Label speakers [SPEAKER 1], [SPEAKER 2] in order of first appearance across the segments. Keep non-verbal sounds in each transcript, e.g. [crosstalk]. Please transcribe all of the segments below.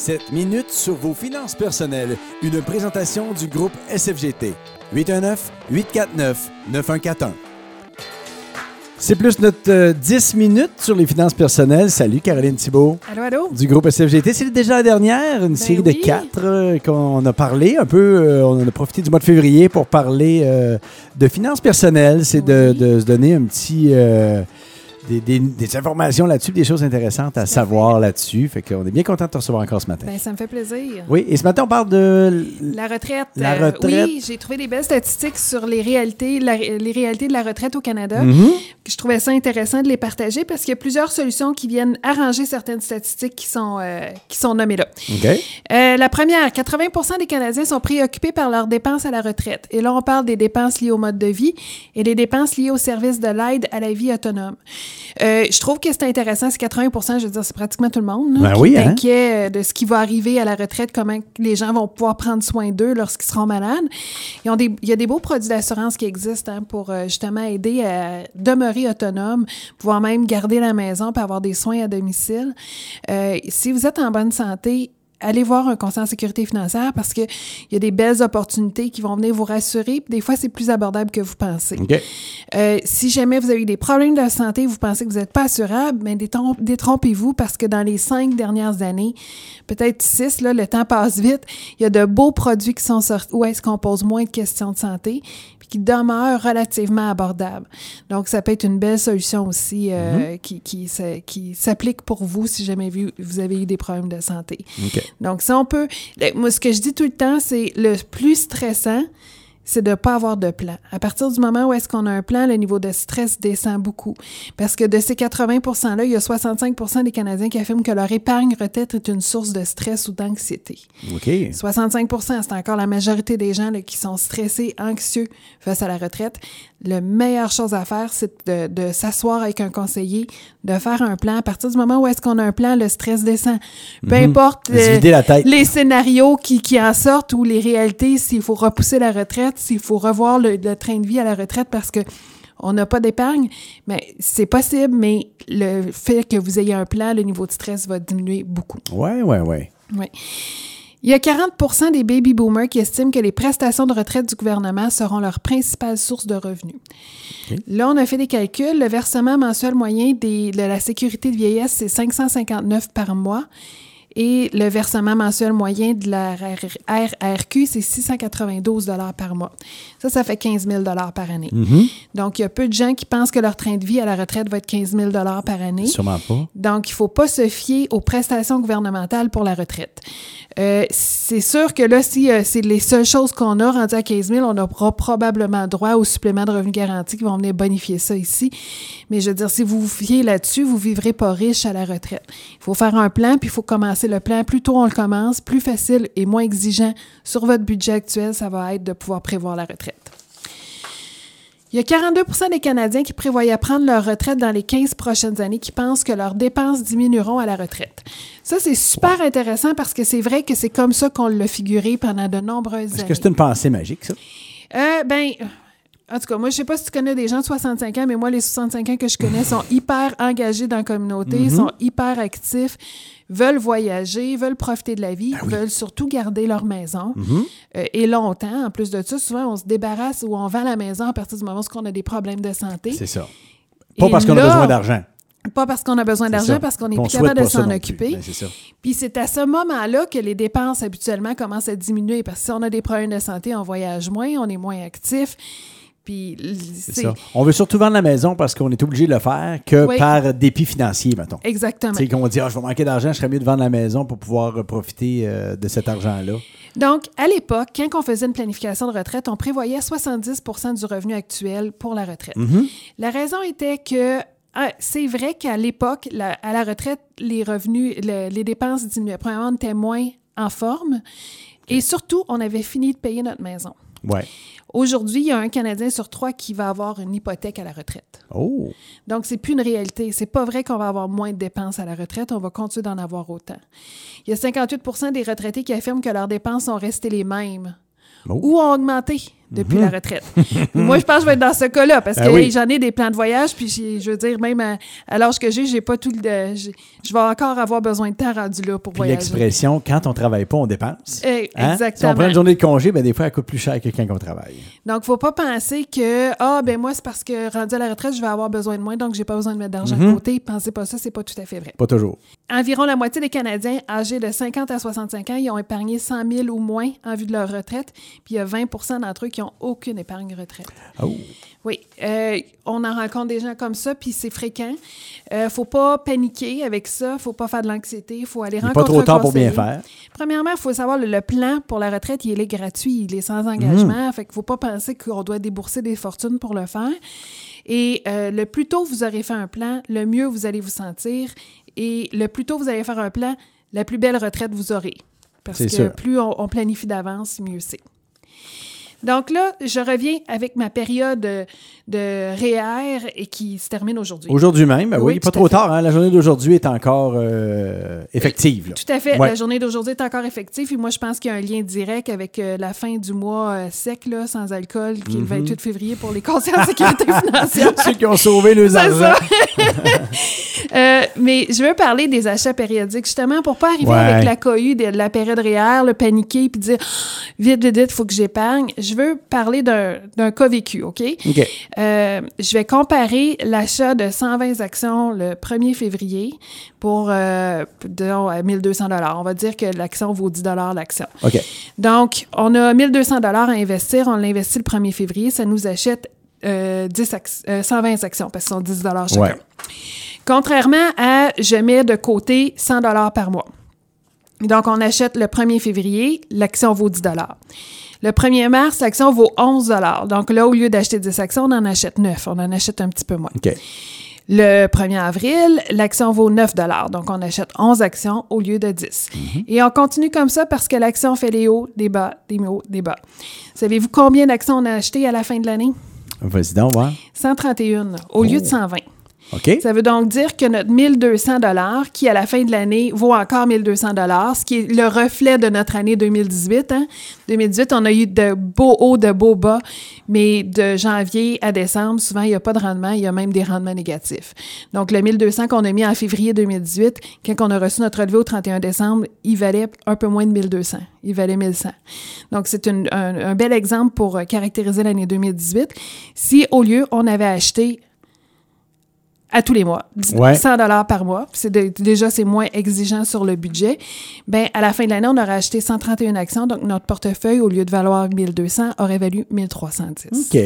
[SPEAKER 1] 7 minutes sur vos finances personnelles. Une présentation du groupe SFGT. 819-849-9141. C'est plus notre euh, 10 minutes sur les finances personnelles. Salut Caroline Thibault.
[SPEAKER 2] Allô, allô?
[SPEAKER 1] Du groupe SFGT. C'est déjà la dernière, une série de quatre euh, qu'on a parlé un peu. euh, on a profité du mois de février pour parler euh, de finances personnelles. C'est de, de se donner un petit. Des, des- des informations là-dessus, des choses intéressantes à savoir là-dessus. Fait qu'on est bien content de te recevoir encore ce matin.
[SPEAKER 2] Ben, ça me fait plaisir.
[SPEAKER 1] Oui, et ce matin, on parle de.
[SPEAKER 2] La retraite.
[SPEAKER 1] La
[SPEAKER 2] euh,
[SPEAKER 1] retraite.
[SPEAKER 2] oui, j'ai trouvé des belles statistiques sur les réalités, la- les réalités de la retraite au Canada.
[SPEAKER 1] Mhm.
[SPEAKER 2] Je trouvais ça intéressant de les partager parce qu'il y a plusieurs solutions qui viennent arranger certaines statistiques qui sont, euh, qui sont nommées là.
[SPEAKER 1] OK.
[SPEAKER 2] Euh, la première, 80% des Canadiens sont préoccupés par leurs dépenses à la retraite. Et là, on parle des dépenses liées au mode de vie et des dépenses liées au service de l'aide à la vie autonome. Euh, je trouve que c'est intéressant, c'est 80% je veux dire, c'est pratiquement tout le monde là,
[SPEAKER 1] Ben
[SPEAKER 2] qui
[SPEAKER 1] oui,
[SPEAKER 2] est
[SPEAKER 1] hein?
[SPEAKER 2] inquiet euh, de ce qui va arriver à la retraite, comment les gens vont pouvoir prendre soin d'eux lorsqu'ils seront malades. Ils ont des- il y a des beaux produits d'assurance qui existent hein, pour euh, justement aider à demeurer autonome, pouvoir même garder la maison pour avoir des soins à domicile. Euh, si vous êtes en bonne santé, allez voir un conseiller en sécurité financière parce qu'il y a des belles opportunités qui vont venir vous rassurer. Puis des fois, c'est plus abordable que vous pensez.
[SPEAKER 1] OK.
[SPEAKER 2] Euh, si jamais vous avez eu des problèmes de santé, vous pensez que vous n'êtes pas assurable, mais détrom- détrompez-vous parce que dans les cinq dernières années, peut-être six, là, le temps passe vite, il y a de beaux produits qui sont sortis où est-ce qu'on pose moins de questions de santé qui demeurent relativement abordables. Donc, ça peut être une belle solution aussi euh, qui, qui, se- qui s'applique pour vous si jamais vous, avez eu des problèmes de santé.
[SPEAKER 1] OK.
[SPEAKER 2] Donc, si on peut. Moi, ce que je dis tout le temps, c'est le plus stressant, c'est de ne pas avoir de plan. À partir du moment où est-ce qu'on a un plan, le niveau de stress descend beaucoup. Parce que de ces 80 %-là, il y a 65% des Canadiens qui affirment que leur épargne retraite est une source de stress ou d'anxiété.
[SPEAKER 1] OK.
[SPEAKER 2] 65% c'est encore la majorité des gens là, qui sont stressés, anxieux face à la retraite. La meilleure chose à faire, c'est de, de s'asseoir avec un conseiller, de faire un plan. À partir du moment où est-ce qu'on a un plan, le stress descend. Peu importe
[SPEAKER 1] De se
[SPEAKER 2] euh, les scénarios qui, qui en sortent ou les réalités, s'il faut repousser la retraite, s'il faut revoir le, le train de vie à la retraite parce que on n'a pas d'épargne, mais c'est possible, mais le fait que vous ayez un plan, le niveau de stress va diminuer beaucoup.
[SPEAKER 1] Ouais, ouais, ouais.
[SPEAKER 2] Oui. Il y a 40% des baby boomers qui estiment que les prestations de retraite du gouvernement seront leur principale source de revenus. Là, on a fait des calculs. Le versement mensuel moyen des- de la sécurité de vieillesse, c'est 559 par mois. Et le versement mensuel moyen de la RRQ, c'est 692 par mois. Ça, ça fait 15 000 par année.
[SPEAKER 1] Mhm.
[SPEAKER 2] Donc, il y a peu de gens qui pensent que leur train de vie à la retraite va être 15 000 par année.
[SPEAKER 1] Sûrement pas.
[SPEAKER 2] Donc, il ne faut pas se fier aux prestations gouvernementales pour la retraite. Euh, c'est sûr que là, si euh, c'est les seules choses qu'on a rendues à 15 000, on aura probablement droit au supplément de revenus garantis qui vont venir bonifier ça ici. Mais je veux dire, si vous vous fiez là-dessus, vous ne vivrez pas riche à la retraite. Il faut faire un plan, puis il faut commencer le plan. Plus tôt on le commence, plus facile et moins exigeant sur votre budget actuel, ça va être de pouvoir prévoir la retraite. Il y a 42% des Canadiens qui prévoyaient prendre leur retraite dans les 15 prochaines années qui pensent que leurs dépenses diminueront à la retraite. Ça, c'est super intéressant parce que c'est vrai que c'est comme ça qu'on l'a figuré pendant de nombreuses
[SPEAKER 1] Est-ce
[SPEAKER 2] années.
[SPEAKER 1] que c'est une pensée magique, ça?
[SPEAKER 2] Euh, ben, en tout cas, moi, je sais pas si tu connais des gens de 65 ans, mais moi, les 65 ans que je connais sont [laughs] hyper engagés dans la communauté,
[SPEAKER 1] Mhm.
[SPEAKER 2] sont hyper actifs, veulent voyager, veulent profiter de la vie,
[SPEAKER 1] Ah
[SPEAKER 2] veulent surtout garder leur maison.
[SPEAKER 1] Mhm.
[SPEAKER 2] Euh, et longtemps, en plus de ça, souvent, on se débarrasse ou on vend la maison à partir du moment où on a des problèmes de santé.
[SPEAKER 1] C'est ça. Pas
[SPEAKER 2] Et
[SPEAKER 1] parce qu'on a besoin d'argent.
[SPEAKER 2] Pas parce qu'on a besoin d'argent, parce qu'on n'est
[SPEAKER 1] Qu'on
[SPEAKER 2] plus capable de s'en occuper.
[SPEAKER 1] Ben, c'est ça.
[SPEAKER 2] Puis c'est à ce moment-là que les dépenses habituellement commencent à diminuer parce que si on a des problèmes de santé, on voyage moins, on est moins actif. Puis
[SPEAKER 1] C'est
[SPEAKER 2] c'est
[SPEAKER 1] ça. On veut surtout vendre la maison parce qu'on est obligé de le faire que
[SPEAKER 2] Oui.
[SPEAKER 1] par dépit financier, mettons.
[SPEAKER 2] exactement.
[SPEAKER 1] Sais, qu'on dit, ah, je vais manquer d'argent, je serais mieux de vendre la maison pour pouvoir profiter euh, de cet argent-là.
[SPEAKER 2] Donc, à l'époque, quand on faisait une planification de retraite, on prévoyait 70% du revenu actuel pour la retraite.
[SPEAKER 1] Mhm.
[SPEAKER 2] La raison était que ah, c'est vrai qu'à l'époque, à la retraite, les revenus, le- les dépenses diminuaient. Premièrement, on était moins en forme. Et surtout, on avait fini de payer notre maison.
[SPEAKER 1] Ouais.
[SPEAKER 2] Aujourd'hui, il y a un Canadien sur trois qui va avoir une hypothèque à la retraite.
[SPEAKER 1] Oh.
[SPEAKER 2] Donc, c'est plus une réalité. C'est pas vrai qu'on va avoir moins de dépenses à la retraite. On va continuer d'en avoir autant. Il y a 58% des retraités qui affirment que leurs dépenses sont restées les mêmes
[SPEAKER 1] Oh.
[SPEAKER 2] ou ont augmenté depuis la retraite. [laughs] Moi, je pense que je vais être dans ce cas-là parce
[SPEAKER 1] Ah
[SPEAKER 2] que
[SPEAKER 1] oui.
[SPEAKER 2] j'en ai des plans de voyage, puis je veux dire, même à, à l'âge que j'ai, j'ai pas tout le. Je vais encore avoir besoin de temps rendu là pour
[SPEAKER 1] Puis
[SPEAKER 2] voyager.
[SPEAKER 1] l'expression, quand on travaille pas, on dépense.
[SPEAKER 2] Eh,
[SPEAKER 1] Hein? Si on
[SPEAKER 2] Exactement.
[SPEAKER 1] prend une journée de congé, ben, des fois, elle coûte plus cher que quand on travaille.
[SPEAKER 2] Donc, faut pas penser que ah ben moi c'est parce que rendu à la retraite, je vais avoir besoin de moins, donc j'ai pas besoin de mettre d'argent
[SPEAKER 1] Mhm.
[SPEAKER 2] de côté. Pensez pas ça, c'est pas tout à fait vrai.
[SPEAKER 1] Pas toujours.
[SPEAKER 2] Environ la moitié des Canadiens âgés de 50 à 65 ans, ils ont épargné 100 000 ou moins en vue de leur retraite, puis il y a 20 d'entre eux qui aucune épargne retraite.
[SPEAKER 1] Oh.
[SPEAKER 2] Oui, euh, on en rencontre des gens comme ça, puis c'est fréquent. Euh, faut pas paniquer avec ça, faut pas faire de l'anxiété, il faut aller
[SPEAKER 1] Il
[SPEAKER 2] rencontrer
[SPEAKER 1] pas trop tard pour bien faire.
[SPEAKER 2] Premièrement, il faut savoir le, le plan pour la retraite, il est gratuit, il est sans engagement.
[SPEAKER 1] Mhm.
[SPEAKER 2] Fait qu'il ne faut pas penser qu'on doit débourser des fortunes pour le faire. Et euh, le plus tôt vous aurez fait un plan, le mieux vous allez vous sentir. Et le plus tôt vous allez faire un plan, la plus belle retraite vous aurez. Parce que
[SPEAKER 1] sûr.
[SPEAKER 2] plus on, on planifie d'avance, mieux c'est. Donc là, je reviens avec ma période de, de REER et qui se termine aujourd'hui.
[SPEAKER 1] Aujourd'hui même, ben oui,
[SPEAKER 2] Oui,
[SPEAKER 1] pas trop
[SPEAKER 2] fait.
[SPEAKER 1] tard. hein. La journée d'aujourd'hui est encore euh, effective. là.
[SPEAKER 2] Tout à fait.
[SPEAKER 1] Ouais.
[SPEAKER 2] La journée d'aujourd'hui est encore effective. Et moi, je pense qu'il y a un lien direct avec euh, la fin du mois euh, sec, là, sans alcool, qui est le 28 février pour les conseillers en sécurité [laughs] financière.
[SPEAKER 1] Ceux qui ont sauvé [laughs] argent. [laughs]
[SPEAKER 2] mais je veux parler des achats périodiques, justement, pour pas arriver
[SPEAKER 1] Ouais.
[SPEAKER 2] avec la cohue de la période réelle, le paniquer, puis dire [gasps] vite, vite, vite, il faut que j'épargne. Je veux parler d'un cas vécu, OK?
[SPEAKER 1] OK.
[SPEAKER 2] Euh, je vais comparer l'achat de 120 actions le 1er février pour, euh, disons, à 1200 On va dire que l'action vaut 10 l'action.
[SPEAKER 1] OK.
[SPEAKER 2] Donc, on a 1200 à investir. On l'investit le 1er février. Ça nous achète euh, 10 ac- euh, 120 actions parce que ce sont 10 chacun.
[SPEAKER 1] Ouais.
[SPEAKER 2] Contrairement à je mets de côté 100 par mois. Donc, on achète le 1er février, l'action vaut 10 Le 1er mars, l'action vaut 11 Donc là, au lieu d'acheter 10 actions, on en achète 9. On en achète un petit peu moins. Le 1er avril, l'action vaut 9 Donc, on achète 11 actions au lieu de 10. Et on continue comme ça parce que l'action fait des hauts, des bas, des hauts, des bas. Savez-vous combien d'actions on a achetées à la fin de l'année?
[SPEAKER 1] Vas-y donc, voir.
[SPEAKER 2] 131 au lieu de 120.
[SPEAKER 1] OK?
[SPEAKER 2] Ça veut donc dire que notre 1200 dollars, qui à la fin de l'année vaut encore 1200 dollars, ce qui est le reflet de notre année 2018. Hein? 2018, on a eu de beaux hauts, de beaux bas, mais de janvier à décembre, souvent, il n'y a pas de rendement, il y a même des rendements négatifs. Donc, le 1200 qu'on a mis en février 2018, quand on a reçu notre relevé au 31 décembre, il valait un peu moins de 1200. Il valait 1100. Donc, c'est un, bel exemple pour caractériser l'année 2018. Si, au lieu, on avait acheté à tous les mois, dix-
[SPEAKER 1] Ouais.
[SPEAKER 2] 100 dollars par mois. C'est déjà c'est moins exigeant sur le budget. Ben à la fin de l'année, on aurait acheté 131 actions, donc notre portefeuille au lieu de valoir 1200 aurait valu 1310.
[SPEAKER 1] OK.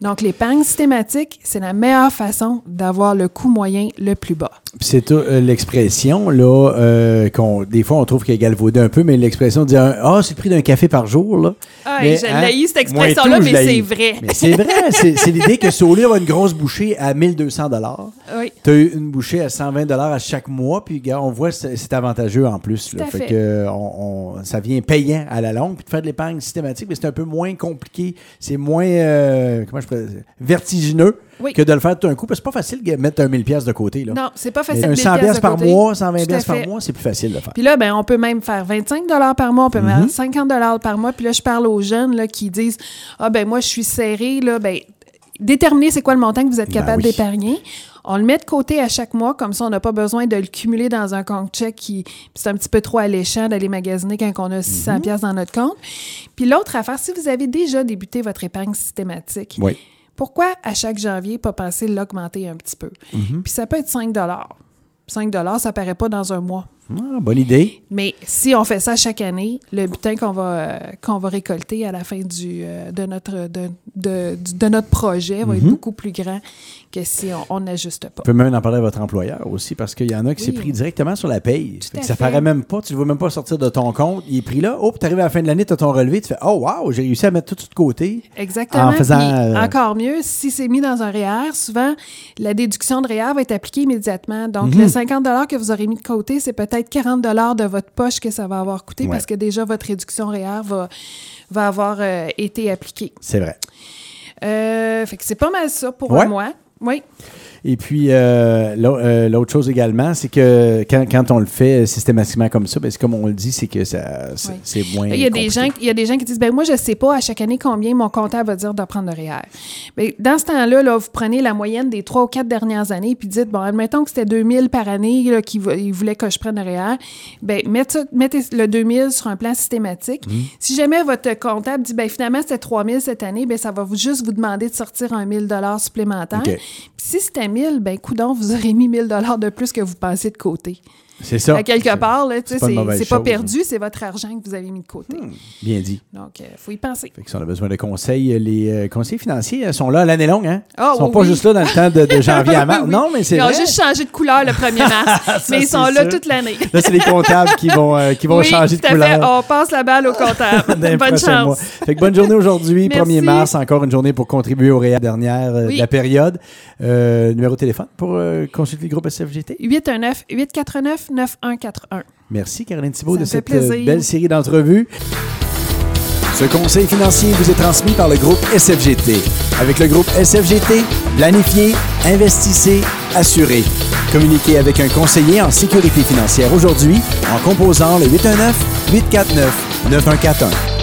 [SPEAKER 2] Donc l'épargne systématique, c'est la meilleure façon d'avoir le coût moyen le plus bas.
[SPEAKER 1] Puis c'est euh, l'expression, là, euh, qu'on, des fois, on trouve qu'elle est galvaudée un peu, mais l'expression de dire Ah, c'est le prix d'un café par jour, là.
[SPEAKER 2] Ah,
[SPEAKER 1] Mais,
[SPEAKER 2] je
[SPEAKER 1] hein,
[SPEAKER 2] cette expression-là, mais c'est vrai.
[SPEAKER 1] Mais c'est vrai, c'est, c'est l'idée que si au lieu d'avoir une grosse bouchée à 1200
[SPEAKER 2] Oui.
[SPEAKER 1] tu as eu une bouchée à 120 à chaque mois, puis gars, on voit que c'est, c'est avantageux en plus. Là.
[SPEAKER 2] À fait.
[SPEAKER 1] que, on, on- ça vient payant à la longue, puis de faire de l'épargne systématique, mais c'est un peu moins compliqué, c'est moins, euh, comment je vertigineux
[SPEAKER 2] Oui.
[SPEAKER 1] que de le faire tout d'un coup, parce que c'est pas facile de mettre un 1000 pièces de côté. Là.
[SPEAKER 2] Non, c'est pas
[SPEAKER 1] Mais
[SPEAKER 2] facile.
[SPEAKER 1] un
[SPEAKER 2] 1000
[SPEAKER 1] 100
[SPEAKER 2] piastres
[SPEAKER 1] pièces
[SPEAKER 2] de
[SPEAKER 1] par
[SPEAKER 2] côté.
[SPEAKER 1] mois, 120
[SPEAKER 2] Tout à
[SPEAKER 1] pièces par
[SPEAKER 2] fait.
[SPEAKER 1] mois, c'est plus facile de faire.
[SPEAKER 2] Puis là, ben, on peut même faire 25 par mois, on peut faire 50 par mois. Puis là, je parle aux jeunes là, qui disent Ah, ben moi, je suis serré. Là, ben, déterminez c'est quoi le montant que vous êtes
[SPEAKER 1] Ben
[SPEAKER 2] capable
[SPEAKER 1] oui.
[SPEAKER 2] d'épargner. On le met de côté à chaque mois, comme ça, on n'a pas besoin de le cumuler dans un compte chèque qui c'est un petit peu trop alléchant d'aller magasiner quand on a 600
[SPEAKER 1] Mhm.
[SPEAKER 2] pièces dans notre compte. Puis l'autre affaire, si vous avez déjà débuté votre épargne systématique,
[SPEAKER 1] Oui.
[SPEAKER 2] pourquoi à chaque janvier pas penser l'augmenter un petit peu?
[SPEAKER 1] Mhm.
[SPEAKER 2] Puis ça peut être 5 5 ça paraît pas dans un mois.
[SPEAKER 1] Ah, bonne idée.
[SPEAKER 2] Mais si on fait ça chaque année, le butin qu'on va, euh, qu'on va récolter à la fin du, euh, de, notre, de, de, de notre projet va être
[SPEAKER 1] Mhm.
[SPEAKER 2] beaucoup plus grand que si on- n'ajuste pas.
[SPEAKER 1] Vous pouvez même en parler à votre employeur aussi, parce qu'il y en a qui
[SPEAKER 2] Oui.
[SPEAKER 1] pris directement sur la paye. Fait que
[SPEAKER 2] à
[SPEAKER 1] ça
[SPEAKER 2] fait.
[SPEAKER 1] paraît même pas, tu ne le vois même pas sortir de ton compte. Il est pris là. Oh, puis tu arrives à la fin de l'année, tu as ton relevé, tu fais Oh, wow, j'ai réussi à mettre tout de côté.
[SPEAKER 2] Exactement.
[SPEAKER 1] En faisant, euh,
[SPEAKER 2] Encore mieux, si c'est mis dans un REER, souvent, la déduction de REER va être appliquée immédiatement. Donc,
[SPEAKER 1] Mhm.
[SPEAKER 2] le 50 que vous aurez mis de côté, c'est peut-être 40 de votre poche que ça va avoir coûté
[SPEAKER 1] Ouais.
[SPEAKER 2] parce que déjà, votre réduction REER va, va avoir euh, été appliquée.
[SPEAKER 1] C'est vrai.
[SPEAKER 2] Euh, fait que c'est pas mal ça pour
[SPEAKER 1] Ouais.
[SPEAKER 2] moi. Oui.
[SPEAKER 1] Et puis, euh, euh, l'autre chose également, c'est que quand, quand on le fait systématiquement comme ça, ben, comme on le dit, c'est que ça, c'est
[SPEAKER 2] Oui.
[SPEAKER 1] moins.
[SPEAKER 2] Il y, a des gens, il y a des gens qui disent ben moi, je ne sais pas à chaque année combien mon comptable va dire de prendre de REER. Ben, dans ce temps-là, là, vous prenez la moyenne des trois ou quatre dernières années puis dites bon, admettons que c'était 2000 par année là, qu'il vo- il voulait que je prenne de REER. Ben, mettez, mettez le 2000 sur un plan systématique.
[SPEAKER 1] Mmh.
[SPEAKER 2] Si jamais votre comptable dit ben finalement c'était 3000 cette année, ben ça va vous, juste vous demander de sortir un 1000 dollars supplémentaire.
[SPEAKER 1] OK.
[SPEAKER 2] Puis si c'était 1000, ben coudon, vous aurez mis 1000 dollars de plus que vous pensez de côté.
[SPEAKER 1] C'est ça.
[SPEAKER 2] À quelque part, là,
[SPEAKER 1] c'est pas
[SPEAKER 2] c'est
[SPEAKER 1] mauvaise
[SPEAKER 2] c'est pas
[SPEAKER 1] chose.
[SPEAKER 2] perdu, c'est votre argent que vous avez mis de côté.
[SPEAKER 1] Bien dit.
[SPEAKER 2] Donc, il faut y penser.
[SPEAKER 1] Fait que si on a besoin de conseils, les euh, conseillers financiers euh, sont là l'année longue, hein?
[SPEAKER 2] Ah,
[SPEAKER 1] ils sont pas
[SPEAKER 2] oui.
[SPEAKER 1] juste là dans le temps de, de [laughs] janvier à mars.
[SPEAKER 2] Oui.
[SPEAKER 1] Non, mais c'est
[SPEAKER 2] Ils ont juste changé de couleur le 1er mars, [laughs]
[SPEAKER 1] Ça,
[SPEAKER 2] mais ils sont là
[SPEAKER 1] sûr.
[SPEAKER 2] toute l'année.
[SPEAKER 1] Là, c'est les comptables qui vont, euh, qui vont
[SPEAKER 2] oui,
[SPEAKER 1] changer de
[SPEAKER 2] fait.
[SPEAKER 1] couleur.
[SPEAKER 2] On passe la balle au comptable. [laughs]
[SPEAKER 1] dans les
[SPEAKER 2] Bonne
[SPEAKER 1] mois.
[SPEAKER 2] chance.
[SPEAKER 1] Fait que bonne journée aujourd'hui,
[SPEAKER 2] Merci.
[SPEAKER 1] 1er mars, encore une journée pour contribuer au réel dernière euh, de la période. Euh, numéro de téléphone pour euh, consulter le groupe SFGT.
[SPEAKER 2] 819-849-9141.
[SPEAKER 1] Merci Caroline Thibault de cette euh,
[SPEAKER 2] plaisir.
[SPEAKER 1] belle série d'entrevues.
[SPEAKER 3] Ce conseil financier vous est transmis par le groupe SFGT. Avec le groupe SFGT, planifiez, investissez, assurez. Communiquez avec un conseiller en sécurité financière aujourd'hui en composant le 819 849 9141.